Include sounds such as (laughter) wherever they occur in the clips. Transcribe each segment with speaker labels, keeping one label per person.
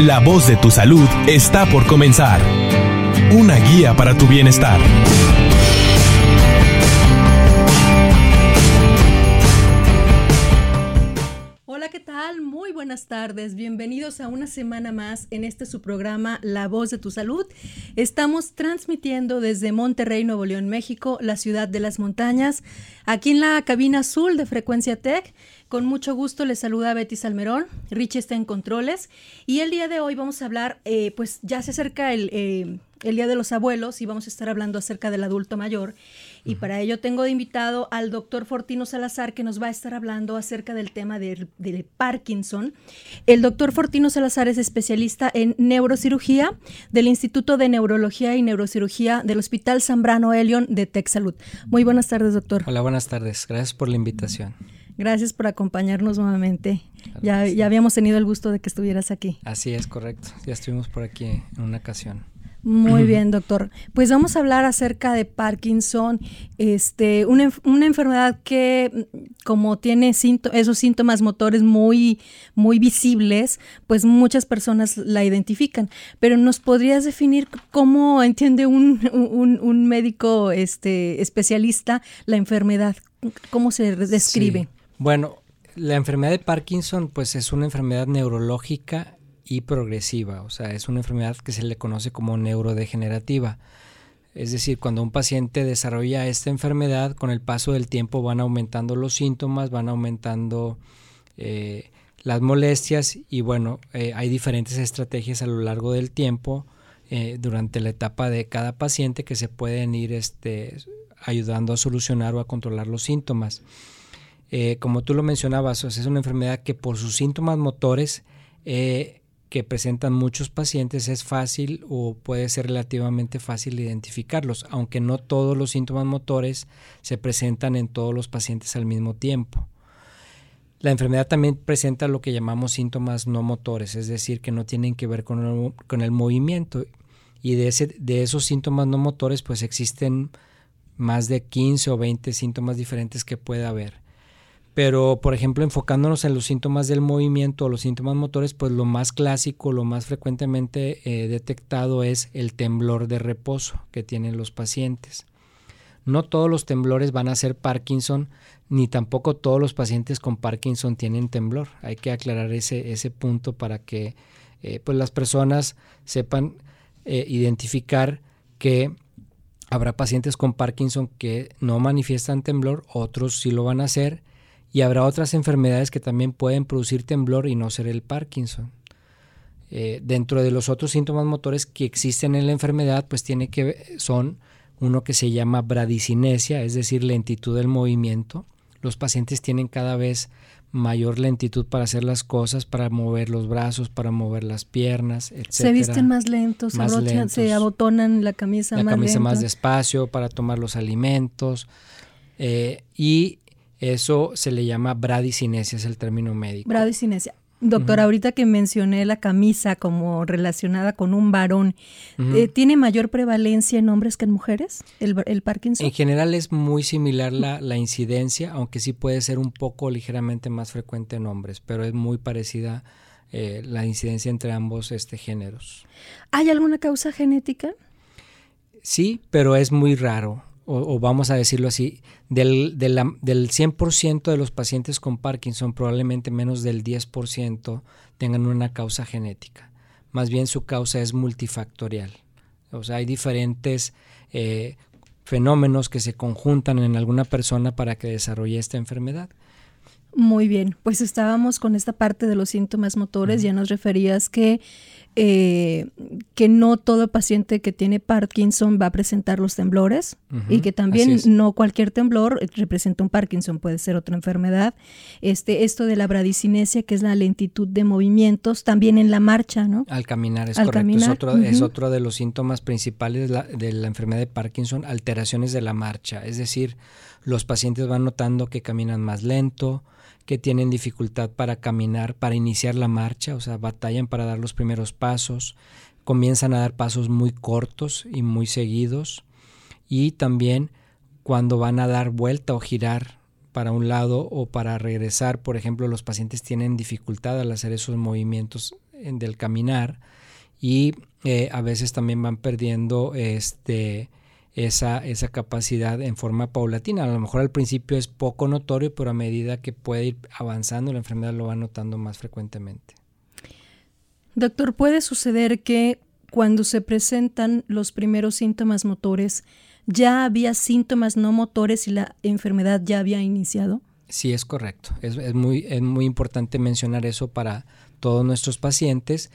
Speaker 1: La voz de tu salud está por comenzar. Una guía para tu bienestar.
Speaker 2: Hola, ¿qué tal? Muy buenas tardes. Bienvenidos a una semana más en este su programa La Voz de tu Salud. Estamos transmitiendo desde Monterrey, Nuevo León, México, la ciudad de las montañas, aquí en la cabina azul de Frecuencia Tech. Con mucho gusto les saluda Betty Salmerón. Richie está en controles. Y el día de hoy vamos a hablar, eh, pues ya se acerca el, eh, el Día de los Abuelos y vamos a estar hablando acerca del adulto mayor. Y para ello tengo de invitado al doctor Fortino Salazar que nos va a estar hablando acerca del tema del, del Parkinson. El doctor Fortino Salazar es especialista en neurocirugía del Instituto de Neurología y Neurocirugía del Hospital Zambrano Elion de Salud. Muy buenas tardes, doctor.
Speaker 3: Hola, buenas tardes. Gracias por la invitación.
Speaker 2: Gracias por acompañarnos nuevamente. Ya, ya habíamos tenido el gusto de que estuvieras aquí.
Speaker 3: Así es, correcto. Ya estuvimos por aquí en una ocasión.
Speaker 2: Muy (clears throat) bien, doctor. Pues vamos a hablar acerca de Parkinson, este, una, una enfermedad que como tiene esos síntomas motores muy, muy visibles, pues muchas personas la identifican. Pero ¿nos podrías definir cómo entiende un, un, un médico este, especialista la enfermedad? ¿Cómo se describe?
Speaker 3: Bueno, la enfermedad de Parkinson pues es una enfermedad neurológica y progresiva, o sea, es una enfermedad que se le conoce como neurodegenerativa. Es decir, cuando un paciente desarrolla esta enfermedad, con el paso del tiempo van aumentando los síntomas, van aumentando eh, las molestias y bueno, eh, hay diferentes estrategias a lo largo del tiempo eh, durante la etapa de cada paciente que se pueden ir este, ayudando a solucionar o a controlar los síntomas. Como tú lo mencionabas, es una enfermedad que por sus síntomas motores que presentan muchos pacientes es fácil o puede ser relativamente fácil identificarlos, aunque no todos los síntomas motores se presentan en todos los pacientes al mismo tiempo. La enfermedad también presenta lo que llamamos síntomas no motores, es decir, que no tienen que ver con el, con el movimiento. Y de, ese, de esos síntomas no motores, pues existen más de 15 o 20 síntomas diferentes que puede haber. Pero, por ejemplo, enfocándonos en los síntomas del movimiento o los síntomas motores, pues lo más clásico, lo más frecuentemente eh, detectado es el temblor de reposo que tienen los pacientes. No todos los temblores van a ser Parkinson, ni tampoco todos los pacientes con Parkinson tienen temblor. Hay que aclarar ese, punto para que eh, pues las personas sepan eh, identificar que habrá pacientes con Parkinson que no manifiestan temblor, otros sí lo van a hacer y habrá otras enfermedades que también pueden producir temblor y no ser el Parkinson. Eh, dentro de los otros síntomas motores que existen en la enfermedad, pues tiene que son uno que se llama bradicinesia, es decir, lentitud del movimiento. Los pacientes tienen cada vez mayor lentitud para hacer las cosas, para mover los brazos, para mover las piernas, etc.
Speaker 2: Se visten más lentos, se abotonan la camisa
Speaker 3: la
Speaker 2: más
Speaker 3: camisa más despacio para tomar los alimentos. Eh, y eso se le llama bradicinesia, es el término médico.
Speaker 2: Bradicinesia. Doctor, ahorita que mencioné la camisa como relacionada con un varón, eh, ¿tiene mayor prevalencia en hombres que en mujeres el, el Parkinson?
Speaker 3: En general es muy similar la, la, incidencia, aunque sí puede ser un poco ligeramente más frecuente en hombres, pero es muy parecida eh, la incidencia entre ambos este, géneros.
Speaker 2: ¿Hay alguna causa genética?
Speaker 3: Sí, pero es muy raro o, vamos a decirlo así, del, del 100% de los pacientes con Parkinson, probablemente menos del 10% tengan una causa genética. Más bien su causa es multifactorial. O sea, hay diferentes eh, fenómenos que se conjuntan en alguna persona para que desarrolle esta enfermedad.
Speaker 2: Muy bien, pues estábamos con esta parte de los síntomas motores, ya nos referías que eh, que no todo paciente que tiene Parkinson va a presentar los temblores y que también no cualquier temblor representa un Parkinson, puede ser otra enfermedad. Este, esto de la bradicinesia, que es la lentitud de movimientos, también en la marcha, ¿no?
Speaker 3: Al caminar, es correcto. es, otro, es otro de los síntomas principales de la, de la enfermedad de Parkinson, alteraciones de la marcha. Es decir, los pacientes van notando que caminan más lento, que tienen dificultad para caminar, para iniciar la marcha, o sea, batallan para dar los primeros pasos, comienzan a dar pasos muy cortos y muy seguidos, y también cuando van a dar vuelta o girar para un lado o para regresar, por ejemplo, los pacientes tienen dificultad al hacer esos movimientos del caminar y eh, a veces también van perdiendo este, esa, esa capacidad en forma paulatina. A lo mejor al principio es poco notorio, pero a medida que puede ir avanzando la enfermedad lo va notando más frecuentemente.
Speaker 2: Doctor, ¿puede suceder que cuando se presentan los primeros síntomas motores, ya había síntomas no motores y la enfermedad ya había iniciado?
Speaker 3: Sí, es correcto. Es, es, muy, es muy importante mencionar eso para todos nuestros pacientes,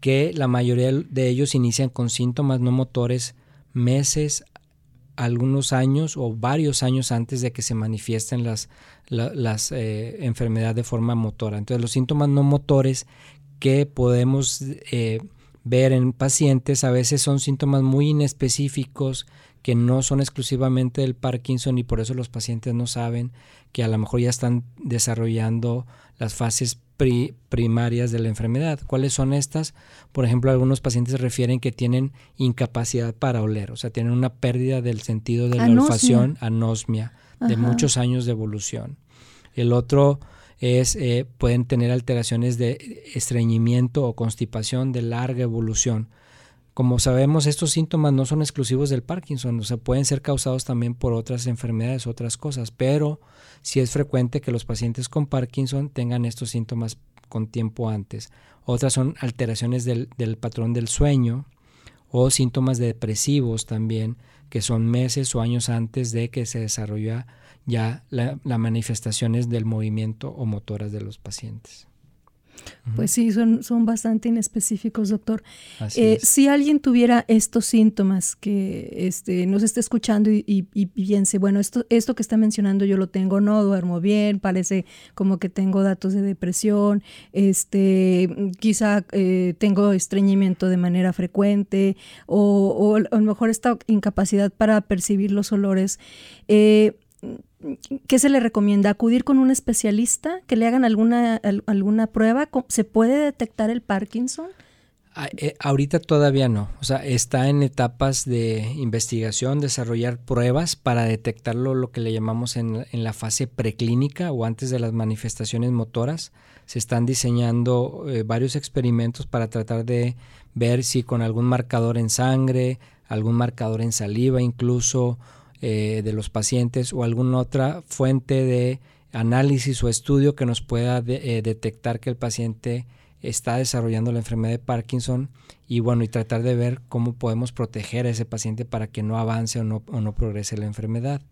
Speaker 3: que la mayoría de ellos inician con síntomas no motores meses, algunos años o varios años antes de que se manifiesten las, las eh, enfermedades de forma motora. Entonces los síntomas no motores que podemos eh, ver en pacientes a veces son síntomas muy inespecíficos que no son exclusivamente del Parkinson y por eso los pacientes no saben que a lo mejor ya están desarrollando las fases primarias de la enfermedad. ¿Cuáles son estas? Por ejemplo, algunos pacientes refieren que tienen incapacidad para oler, o sea, tienen una pérdida del sentido de la olfacción, anosmia, de muchos años de evolución. El otro es, eh, pueden tener alteraciones de estreñimiento o constipación de larga evolución. Como sabemos, estos síntomas no son exclusivos del Parkinson, o sea, pueden ser causados también por otras enfermedades, otras cosas, pero sí es frecuente que los pacientes con Parkinson tengan estos síntomas con tiempo antes. Otras son alteraciones del, patrón del sueño o síntomas depresivos también, que son meses o años antes de que se desarrolla ya las manifestaciones del movimiento o motoras de los pacientes.
Speaker 2: Pues sí, son, son bastante inespecíficos, doctor. Eh, si alguien tuviera estos síntomas que este, nos esté escuchando y, piense, bueno, esto, esto que está mencionando yo lo tengo, no duermo bien, parece como que tengo datos de depresión, este, quizá eh, tengo estreñimiento de manera frecuente o, o, a lo mejor esta incapacidad para percibir los olores. Eh, ¿Qué se le recomienda? ¿Acudir con un especialista? ¿Que le hagan alguna, alguna prueba? ¿Se puede detectar el Parkinson?
Speaker 3: Ah, eh, ahorita todavía no. O sea, está en etapas de investigación, desarrollar pruebas para detectarlo, lo que le llamamos en, la fase preclínica o antes de las manifestaciones motoras. Se están diseñando eh, varios experimentos para tratar de ver si con algún marcador en sangre, algún marcador en saliva incluso, eh, de los pacientes o alguna otra fuente de análisis o estudio que nos pueda eh, detectar que el paciente está desarrollando la enfermedad de Parkinson y bueno, y tratar de ver cómo podemos proteger a ese paciente para que no avance o no, o no progrese la enfermedad.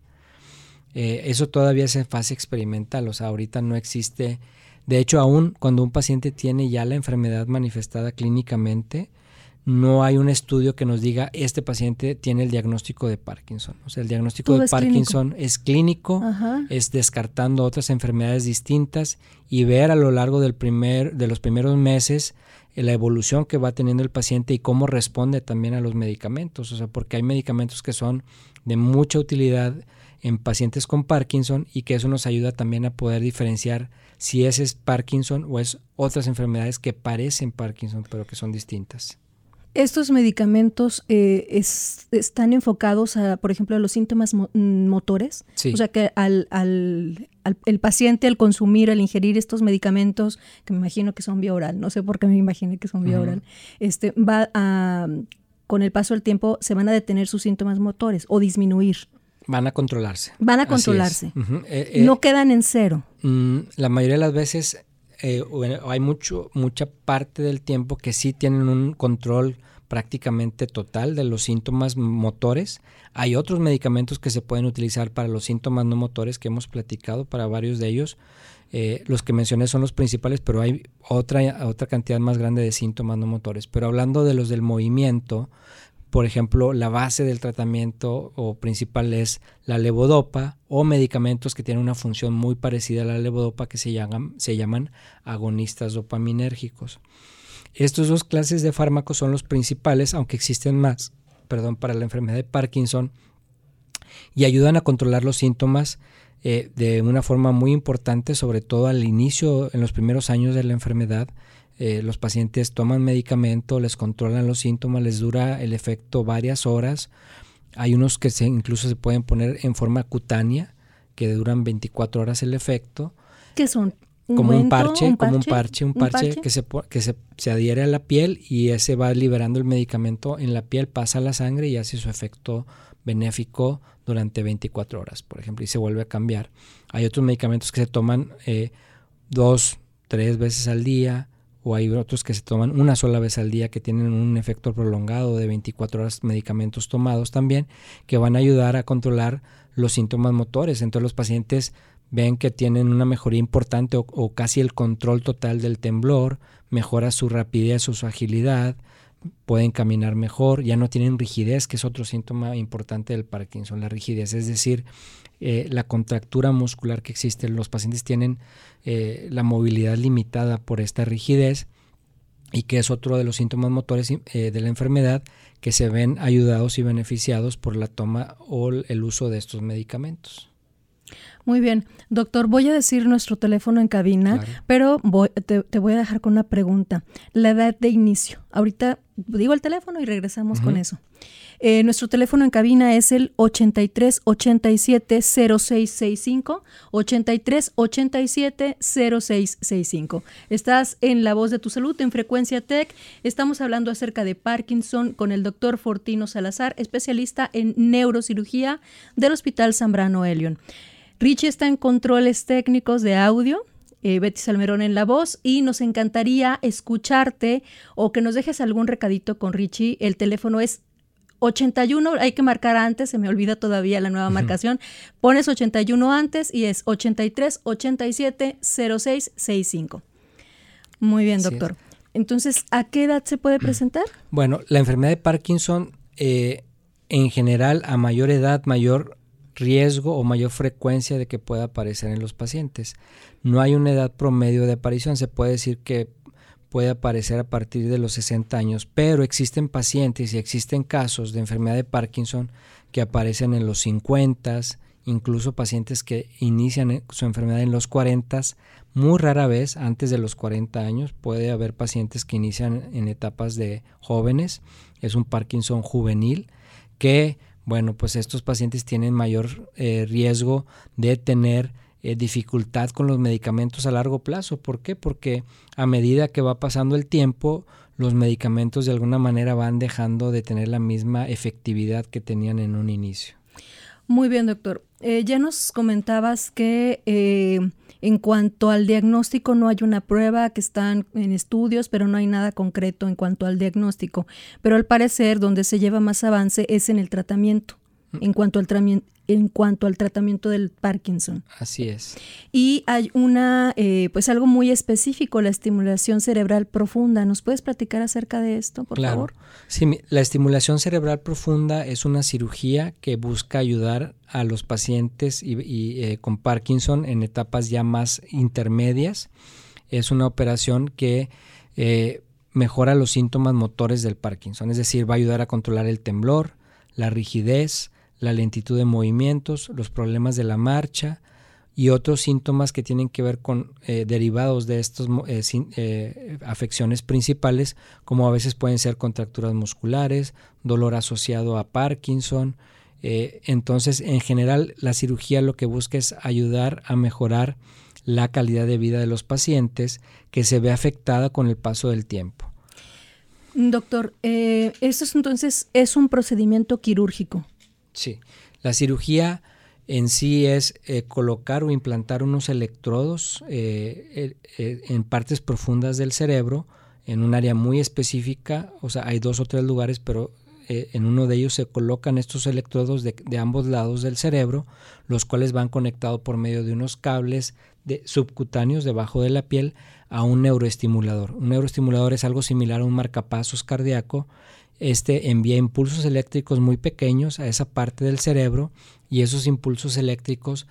Speaker 3: Eh, eso todavía es en fase experimental, o sea, ahorita no existe, de hecho, aún cuando un paciente tiene ya la enfermedad manifestada clínicamente, no hay un estudio que nos diga este paciente tiene el diagnóstico de Parkinson. O sea, el diagnóstico de Parkinson es clínico, es descartando otras enfermedades distintas y ver a lo largo del primer, de los primeros meses eh, la evolución que va teniendo el paciente y cómo responde también a los medicamentos. O sea, porque hay medicamentos que son de mucha utilidad en pacientes con Parkinson y que eso nos ayuda también a poder diferenciar si ese es Parkinson o es otras enfermedades que parecen Parkinson pero que son distintas.
Speaker 2: Estos medicamentos eh, están enfocados a, por ejemplo, a los síntomas mm, motores. O sea que al, al, el paciente al consumir, al ingerir estos medicamentos, que me imagino que son vía oral, no sé por qué me imaginé que son vía oral, este, va a, con el paso del tiempo se van a detener sus síntomas motores o disminuir.
Speaker 3: Van a controlarse.
Speaker 2: Van a controlarse. Eh, eh, no quedan en cero.
Speaker 3: Mm, la mayoría de las veces eh, hay mucho, mucha parte del tiempo que sí tienen un control prácticamente total de los síntomas motores. Hay otros medicamentos que se pueden utilizar para los síntomas no motores que hemos platicado para varios de ellos. Eh, los que mencioné son los principales, pero hay otra, otra cantidad más grande de síntomas no motores. Pero hablando de los del movimiento, por ejemplo, la base del tratamiento o principal es la levodopa o medicamentos que tienen una función muy parecida a la levodopa que se llaman, se llaman agonistas dopaminérgicos. Estos dos clases de fármacos son los principales, aunque existen más, perdón, para la enfermedad de Parkinson y ayudan a controlar los síntomas eh, de una forma muy importante, sobre todo al inicio, en los primeros años de la enfermedad, eh, los pacientes toman medicamento, les controlan los síntomas, les dura el efecto varias horas. Hay unos que se, incluso se pueden poner en forma cutánea, que duran 24 horas el efecto.
Speaker 2: ¿Qué son?
Speaker 3: Como un parche, como un parche, un parche, que, se, que se, se, adhiere a la piel y ese va liberando el medicamento en la piel, pasa a la sangre y hace su efecto benéfico durante 24 horas, por ejemplo, y se vuelve a cambiar. Hay otros medicamentos que se toman eh, dos, tres veces al día, o hay otros que se toman una sola vez al día que tienen un efecto prolongado de 24 horas medicamentos tomados también, que van a ayudar a controlar los síntomas motores. Entonces los pacientes ven que tienen una mejoría importante o, casi el control total del temblor, mejora su rapidez o su agilidad, pueden caminar mejor, ya no tienen rigidez, que es otro síntoma importante del Parkinson, la rigidez, es decir, eh, la contractura muscular que existe, los pacientes tienen eh, la movilidad limitada por esta rigidez y que es otro de los síntomas motores eh, de la enfermedad que se ven ayudados y beneficiados por la toma o el uso de estos medicamentos.
Speaker 2: Muy bien, doctor, voy a decir nuestro teléfono en cabina, pero te, voy a dejar con una pregunta. La edad de inicio. Ahorita digo el teléfono y regresamos con eso. Eh, nuestro teléfono en cabina es el 83 87 0665 83 87 0665. Estás en La Voz de tu Salud en Frecuencia Tech. Estamos hablando acerca de Parkinson con el doctor Fortino Salazar, especialista en neurocirugía del Hospital Zambrano Elion. Richie está en controles técnicos de audio. Eh, Betty Salmerón en la voz y nos encantaría escucharte o que nos dejes algún recadito con Richie. El teléfono es 81, hay que marcar antes, se me olvida todavía la nueva marcación. Pones 81 antes y es 83 87 06 65. Muy bien, doctor. Entonces, ¿a qué edad se puede presentar?
Speaker 3: Bueno, la enfermedad de Parkinson, eh, en general, a mayor edad, mayor riesgo o mayor frecuencia de que pueda aparecer en los pacientes. No hay una edad promedio de aparición, se puede decir que puede aparecer a partir de los 60 años, pero existen pacientes y existen casos de enfermedad de Parkinson que aparecen en los 50, incluso pacientes que inician su enfermedad en los 40, muy rara vez antes de los 40 años, puede haber pacientes que inician en etapas de jóvenes, es un Parkinson juvenil que, bueno, pues estos pacientes tienen mayor eh, riesgo de tener eh, dificultad con los medicamentos a largo plazo. ¿Por qué? Porque a medida que va pasando el tiempo, los medicamentos de alguna manera van dejando de tener la misma efectividad que tenían en un inicio.
Speaker 2: Muy bien, doctor. Eh, ya nos comentabas que eh, en cuanto al diagnóstico no hay una prueba, que están en estudios, pero no hay nada concreto en cuanto al diagnóstico. Pero al parecer donde se lleva más avance es en el tratamiento en cuanto al, en cuanto al tratamiento del Parkinson.
Speaker 3: Así es.
Speaker 2: Y hay una, eh, pues algo muy específico, la estimulación cerebral profunda. ¿Nos puedes platicar acerca de esto, por
Speaker 3: claro.
Speaker 2: favor?
Speaker 3: Sí, la estimulación cerebral profunda es una cirugía que busca ayudar a los pacientes y, eh, con Parkinson en etapas ya más intermedias. Es una operación que eh, mejora los síntomas motores del Parkinson, es decir, va a ayudar a controlar el temblor, la rigidez, la lentitud de movimientos, los problemas de la marcha y otros síntomas que tienen que ver con eh, derivados de estas eh, eh, afecciones principales, como a veces pueden ser contracturas musculares, dolor asociado a Parkinson. entonces, en general, la cirugía lo que busca es ayudar a mejorar la calidad de vida de los pacientes que se ve afectada con el paso del tiempo.
Speaker 2: Doctor, esto es, entonces es un procedimiento quirúrgico.
Speaker 3: Sí, la cirugía en sí es eh, colocar o implantar unos electrodos eh, eh, en partes profundas del cerebro, en un área muy específica, o sea, hay dos o tres lugares, pero en uno de ellos se colocan estos electrodos de, ambos lados del cerebro, los cuales van conectados por medio de unos cables de, subcutáneos debajo de la piel a un neuroestimulador. Un neuroestimulador es algo similar a un marcapasos cardíaco este envía impulsos eléctricos muy pequeños a esa parte del cerebro y esos impulsos eléctricos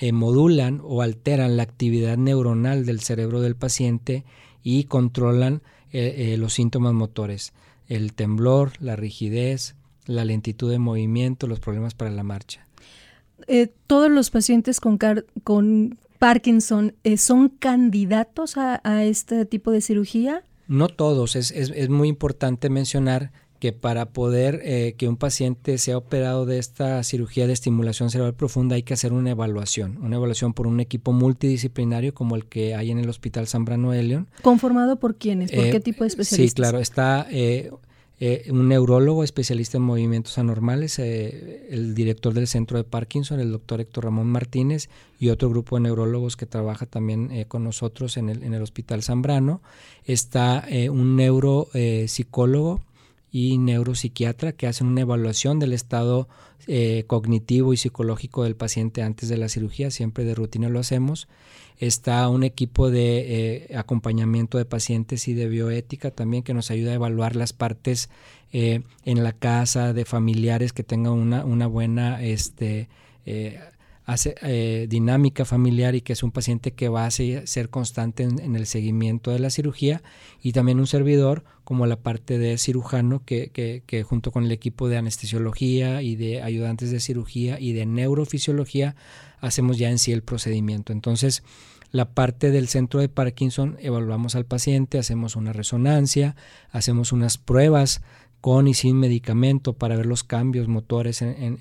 Speaker 3: eh, modulan o alteran la actividad neuronal del cerebro del paciente y controlan eh, eh, los síntomas motores, el temblor, la rigidez, la lentitud de movimiento, los problemas para la marcha.
Speaker 2: ¿Todos los pacientes con, con Parkinson son candidatos a este tipo de cirugía?
Speaker 3: No todos, es, es, muy importante mencionar que para poder eh, que un paciente sea operado de esta cirugía de estimulación cerebral profunda hay que hacer una evaluación, una evaluación por un equipo multidisciplinario como el que hay en el Hospital Zambrano Elion.
Speaker 2: ¿Conformado por quiénes? ¿Por qué tipo de especialistas?
Speaker 3: Sí, claro, está eh, un neurólogo especialista en movimientos anormales, eh, el director del centro de Parkinson, el doctor Héctor Ramón Martínez, y otro grupo de neurólogos que trabaja también eh, con nosotros en el, en el Hospital Zambrano. Está un neuropsicólogo y neuropsiquiatra que hacen una evaluación del estado cognitivo y psicológico del paciente antes de la cirugía, siempre de rutina lo hacemos. Está un equipo de eh, acompañamiento de pacientes y de bioética también que nos ayuda a evaluar las partes eh, en la casa de familiares que tengan una, una buena este, eh, dinámica familiar y que es un paciente que va a ser, constante en, el seguimiento de la cirugía y también un servidor como la parte de cirujano que, que, que junto con el equipo de anestesiología y de ayudantes de cirugía y de neurofisiología hacemos ya en sí el procedimiento. Entonces, la parte del centro de Parkinson, evaluamos al paciente, hacemos una resonancia, hacemos unas pruebas con y sin medicamento para ver los cambios motores en,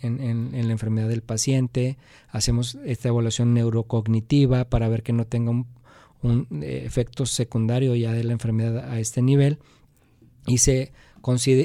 Speaker 3: la enfermedad del paciente, hacemos esta evaluación neurocognitiva para ver que no tenga un, eh, efecto secundario ya de la enfermedad a este nivel y se,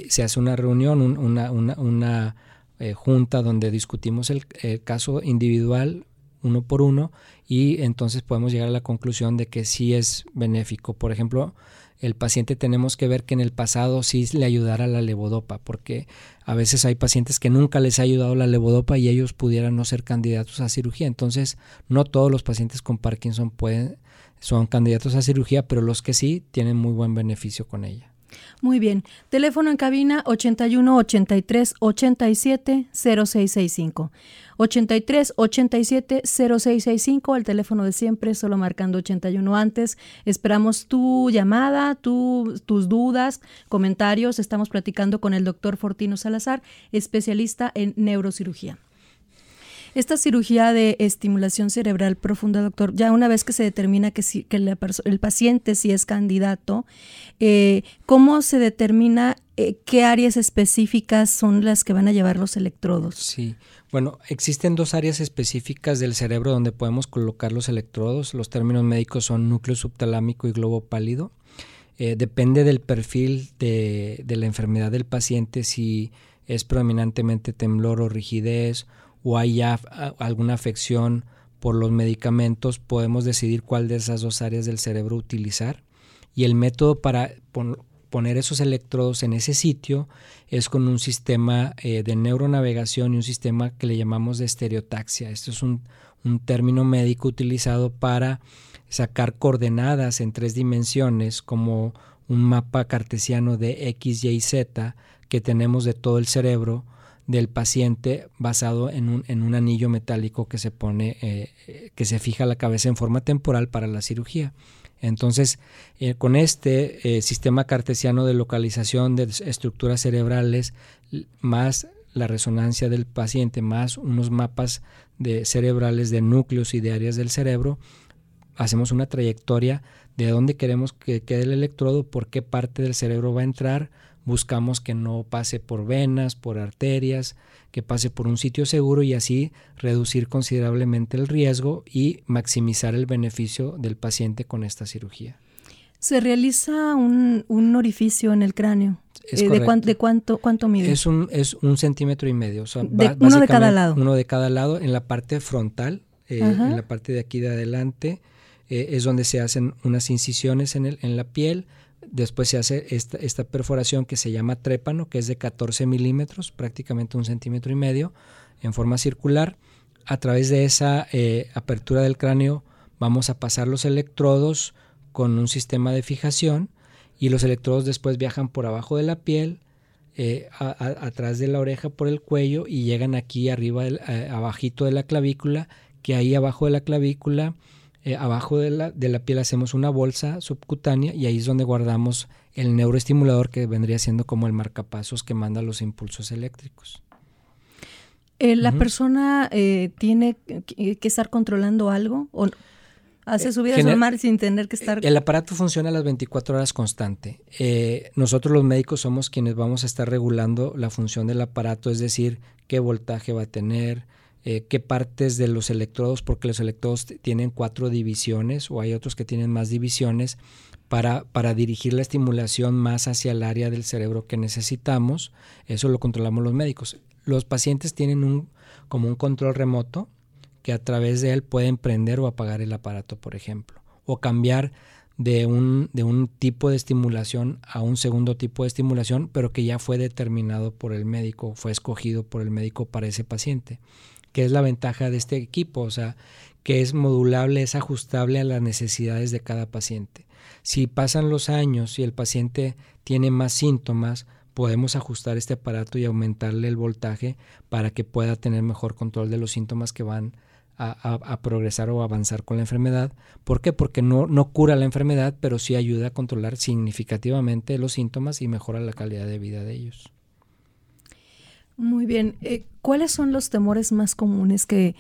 Speaker 3: se hace una reunión, una, eh, junta donde discutimos el, caso individual uno por uno y entonces podemos llegar a la conclusión de que sí es benéfico. Por ejemplo, el paciente tenemos que ver que en el pasado sí le ayudara la levodopa, porque a veces hay pacientes que nunca les ha ayudado la levodopa y ellos pudieran no ser candidatos a cirugía. Entonces, no todos los pacientes con Parkinson pueden, son candidatos a cirugía, pero los que sí tienen muy buen beneficio con ella.
Speaker 2: Muy bien. Teléfono en cabina 81 83 87 0665. 83 87 0665, el teléfono de siempre, solo marcando 81 antes. Esperamos tu llamada, tu, tus dudas, comentarios. Estamos platicando con el doctor Fortino Salazar, especialista en neurocirugía. Esta cirugía de estimulación cerebral profunda, doctor, ya una vez que se determina que, si, que el paciente sí es candidato, eh, ¿cómo se determina eh, qué áreas específicas son las que van a llevar los electrodos?
Speaker 3: Sí, bueno, existen dos áreas específicas del cerebro donde podemos colocar los electrodos. Los términos médicos son núcleo subtalámico y globo pálido. Eh, depende del perfil de, de la enfermedad del paciente, si es predominantemente temblor o rigidez o hay ya alguna afección por los medicamentos, podemos decidir cuál de esas dos áreas del cerebro utilizar. Y el método para poner esos electrodos en ese sitio es con un sistema eh, de neuronavegación y un sistema que le llamamos de estereotaxia. Esto es un, un término médico utilizado para sacar coordenadas en tres dimensiones como un mapa cartesiano de X, Y, Z que tenemos de todo el cerebro del paciente basado en un, en un anillo metálico que se pone, eh, que se fija la cabeza en forma temporal para la cirugía. Entonces, eh, con este eh, sistema cartesiano de localización de estructuras cerebrales, más la resonancia del paciente, más unos mapas de cerebrales de núcleos y de áreas del cerebro, hacemos una trayectoria de dónde queremos que quede el electrodo, por qué parte del cerebro va a entrar, buscamos que no pase por venas, por arterias, que pase por un sitio seguro y así reducir considerablemente el riesgo y maximizar el beneficio del paciente con esta cirugía.
Speaker 2: Se realiza un, orificio en el cráneo. Eh, de, cuánto, cuánto mide?
Speaker 3: Es un, es un centímetro y medio.
Speaker 2: uno de cada lado.
Speaker 3: Uno de cada lado. En la parte frontal, eh, en la parte de aquí de adelante, eh, es donde se hacen unas incisiones en, el, en la piel Después se hace esta, perforación que se llama trépano, que es de 14 milímetros, prácticamente un centímetro y medio, en forma circular. A través de esa eh, apertura del cráneo vamos a pasar los electrodos con un sistema de fijación y los electrodos después viajan por abajo de la piel, eh, atrás de la oreja por el cuello y llegan aquí arriba, del, eh, abajito de la clavícula, que ahí abajo de la clavícula eh, abajo de la, de la, piel hacemos una bolsa subcutánea y ahí es donde guardamos el neuroestimulador que vendría siendo como el marcapasos que manda los impulsos eléctricos.
Speaker 2: Eh, ¿La persona eh, tiene que estar controlando algo? ¿O Hace subidas al mar sin tener que estar...
Speaker 3: El aparato funciona a las 24 horas constante. Eh, nosotros los médicos somos quienes vamos a estar regulando la función del aparato, es decir, qué voltaje va a tener, eh, qué partes de los electrodos, porque los electrodos tienen cuatro divisiones o hay otros que tienen más divisiones, para, para, dirigir la estimulación más hacia el área del cerebro que necesitamos. Eso lo controlamos los médicos. Los pacientes tienen un, como un control remoto que a través de él pueden prender o apagar el aparato, por ejemplo, o cambiar de un, de un tipo de estimulación a un segundo tipo de estimulación, pero que ya fue determinado por el médico, fue escogido por el médico para ese paciente. ¿Qué es la ventaja de este equipo? O sea, que es modulable, es ajustable a las necesidades de cada paciente. Si pasan los años y el paciente tiene más síntomas, podemos ajustar este aparato y aumentarle el voltaje para que pueda tener mejor control de los síntomas que van a, progresar o avanzar con la enfermedad. ¿Por qué? Porque no cura la enfermedad, pero sí ayuda a controlar significativamente los síntomas y mejora la calidad de vida de ellos.
Speaker 2: Muy bien. Eh, ¿Cuáles son los temores más comunes que,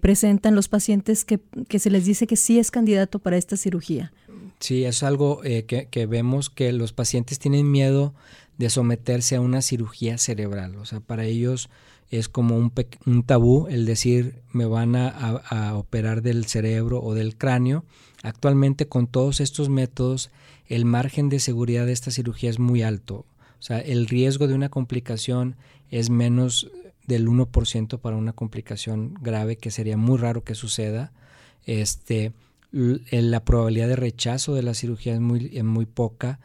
Speaker 2: presentan los pacientes que, se les dice que sí es candidato para esta cirugía?
Speaker 3: Sí, es algo eh, que, que, vemos que los pacientes tienen miedo de someterse a una cirugía cerebral. O sea, para ellos es como un, un tabú el decir me van a, a, operar del cerebro o del cráneo. Actualmente con todos estos métodos el margen de seguridad de esta cirugía es muy alto. O sea, el riesgo de una complicación es menos del 1% para una complicación grave que sería muy raro que suceda. Este, la probabilidad de rechazo de la cirugía es muy, es muy poca.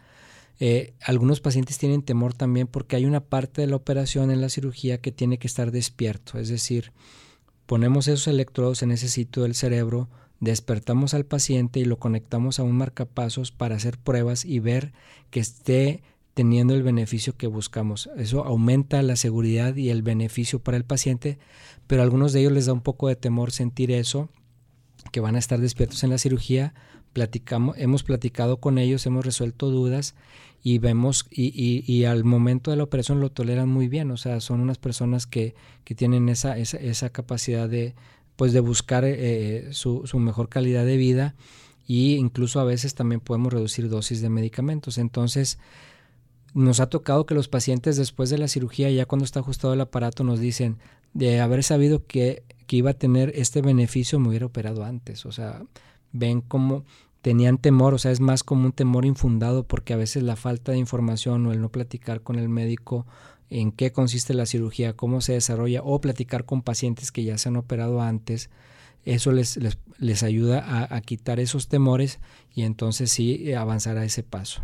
Speaker 3: Eh, algunos pacientes tienen temor también porque hay una parte de la operación en la cirugía que tiene que estar despierto, es decir, ponemos esos electrodos en ese sitio del cerebro, despertamos al paciente y lo conectamos a un marcapasos para hacer pruebas y ver que esté teniendo el beneficio que buscamos. Eso aumenta la seguridad y el beneficio para el paciente, pero a algunos de ellos les da un poco de temor sentir eso, que van a estar despiertos en la cirugía. Platicamos, hemos platicado con ellos, hemos resuelto dudas y vemos y, y, al momento de la operación lo toleran muy bien, o sea, son unas personas que, que tienen esa, esa, esa, capacidad de, pues de buscar eh, su, su, mejor calidad de vida y incluso a veces también podemos reducir dosis de medicamentos. Entonces, nos ha tocado que los pacientes después de la cirugía, ya cuando está ajustado el aparato, nos dicen, de haber sabido que, que iba a tener este beneficio, me hubiera operado antes. O sea, ven cómo tenían temor, o sea, es más como un temor infundado porque a veces la falta de información o el no platicar con el médico en qué consiste la cirugía, cómo se desarrolla o platicar con pacientes que ya se han operado antes, eso les, les, les ayuda a, a, quitar esos temores y entonces sí avanzar a ese paso.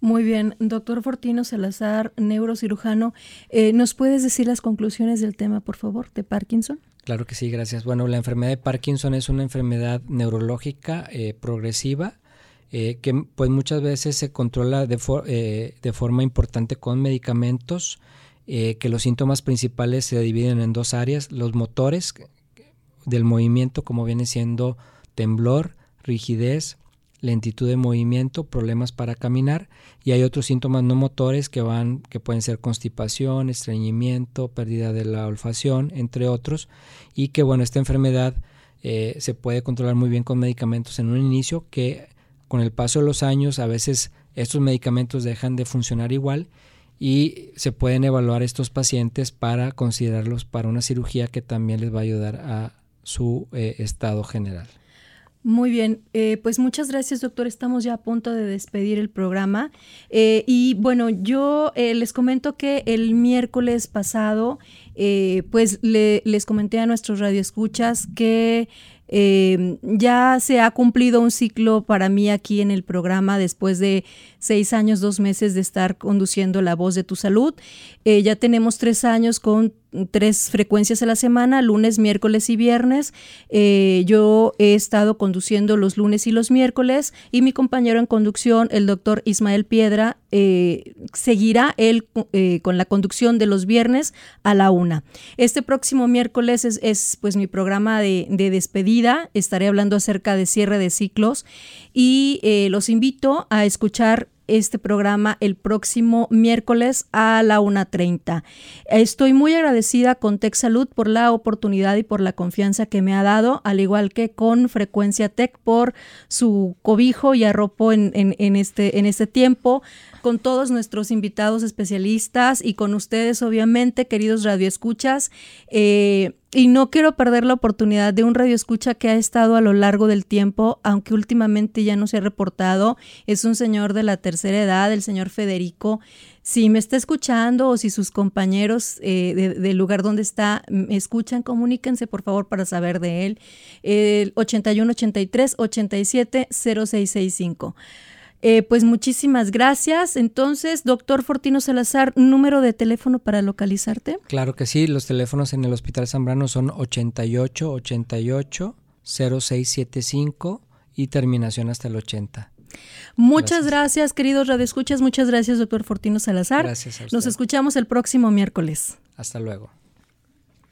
Speaker 2: Muy bien, doctor Fortino Salazar, neurocirujano, eh, ¿nos puedes decir las conclusiones del tema, por favor, de Parkinson?
Speaker 3: Claro que sí, gracias. Bueno, la enfermedad de Parkinson es una enfermedad neurológica eh, progresiva eh, que pues muchas veces se controla de, eh, de forma importante con medicamentos, que los síntomas principales se dividen en dos áreas, los motores del movimiento como viene siendo temblor, rigidez, lentitud de movimiento, problemas para caminar y hay otros síntomas no motores que van que pueden ser constipación, estreñimiento, pérdida de la olfacción, entre otros y que bueno esta enfermedad eh, se puede controlar muy bien con medicamentos en un inicio que con el paso de los años a veces estos medicamentos dejan de funcionar igual y se pueden evaluar estos pacientes para considerarlos para una cirugía que también les va a ayudar a su eh, estado general.
Speaker 2: Muy bien, eh, pues muchas gracias doctor. Estamos ya a punto de despedir el programa. Eh, y bueno, yo eh, les comento que el miércoles pasado, eh, pues le, les comenté a nuestros radioescuchas que ya se ha cumplido un ciclo para mí aquí en el programa después de seis años, dos meses de estar conduciendo La Voz de tu Salud. Eh, ya tenemos tres años con tres frecuencias a la semana, lunes, miércoles y viernes. Eh, yo he estado conduciendo los lunes y los miércoles y mi compañero en conducción, el doctor Ismael Piedra, eh, seguirá él con la conducción de los viernes a la una. Este próximo miércoles es, es pues mi programa de, de, despedida. Estaré hablando acerca de cierre de ciclos y los invito a escuchar este programa el próximo miércoles a la 1.30. Estoy muy agradecida con Tech Salud por la oportunidad y por la confianza que me ha dado, al igual que con Frecuencia Tech por su cobijo y arropo en, en, este, en este tiempo con todos nuestros invitados especialistas y con ustedes, obviamente, queridos radioescuchas. Eh, y no quiero perder la oportunidad de un radioescucha que ha estado a lo largo del tiempo, aunque últimamente ya no se ha reportado. Es un señor de la tercera edad, el señor Federico. Si me está escuchando o si sus compañeros eh, del lugar donde está me escuchan, comuníquense por favor para saber de él. El 81 83 87 0665. Eh, pues muchísimas gracias. Entonces, doctor Fortino Salazar, número de teléfono para localizarte.
Speaker 3: Claro que sí, los teléfonos en el Hospital Zambrano son 88 88 0675 y terminación hasta el 80.
Speaker 2: Muchas gracias, gracias queridos radioescuchas. Muchas gracias, doctor Fortino Salazar.
Speaker 3: Gracias a
Speaker 2: Nos escuchamos el próximo miércoles.
Speaker 3: Hasta luego.